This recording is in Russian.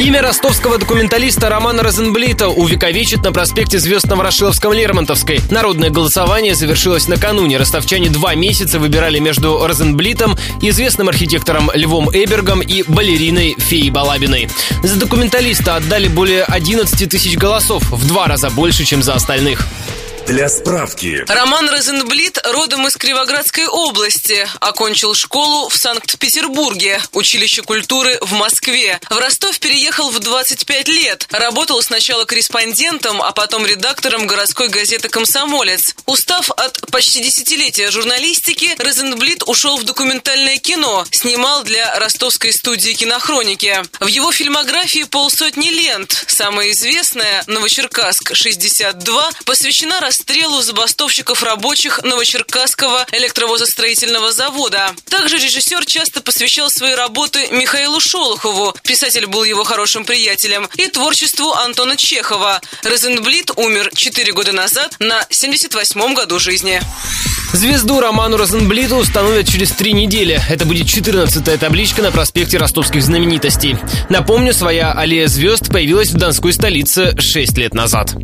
Имя ростовского документалиста Романа Розенблита увековечит на проспекте Звезд на Ворошиловском-Лермонтовской. Народное голосование завершилось накануне. Ростовчане два месяца выбирали между Розенблитом, известным архитектором Львом Эбергом и балериной Феей Балабиной. За документалиста отдали более 11 тысяч голосов, в два раза больше, чем за остальных. Для справки. Роман Розенблит родом из Кривоградской области. Окончил школу в Санкт-Петербурге, училище культуры в Москве. В Ростов переехал в 25 лет. Работал сначала корреспондентом, а потом редактором городской газеты «Комсомолец». Устав от почти десятилетия журналистики, Розенблит ушел в документальное кино. Снимал для ростовской студии кинохроники. В его фильмографии полсотни лент. Самая известная «Новочеркасск-62» посвящена расстрелу забастовщиков рабочих Новочеркасского электровозостроительного завода. Также режиссер часто посвящал свои работы Михаилу Шолохову, писатель был его хорошим приятелем, и творчеству Антона Чехова. Розенблит умер 4 года назад на 78-м году жизни. Звезду Роману Розенблиту установят через три недели. Это будет 14-я табличка на проспекте ростовских знаменитостей. Напомню, своя аллея звезд появилась в Донской столице 6 лет назад.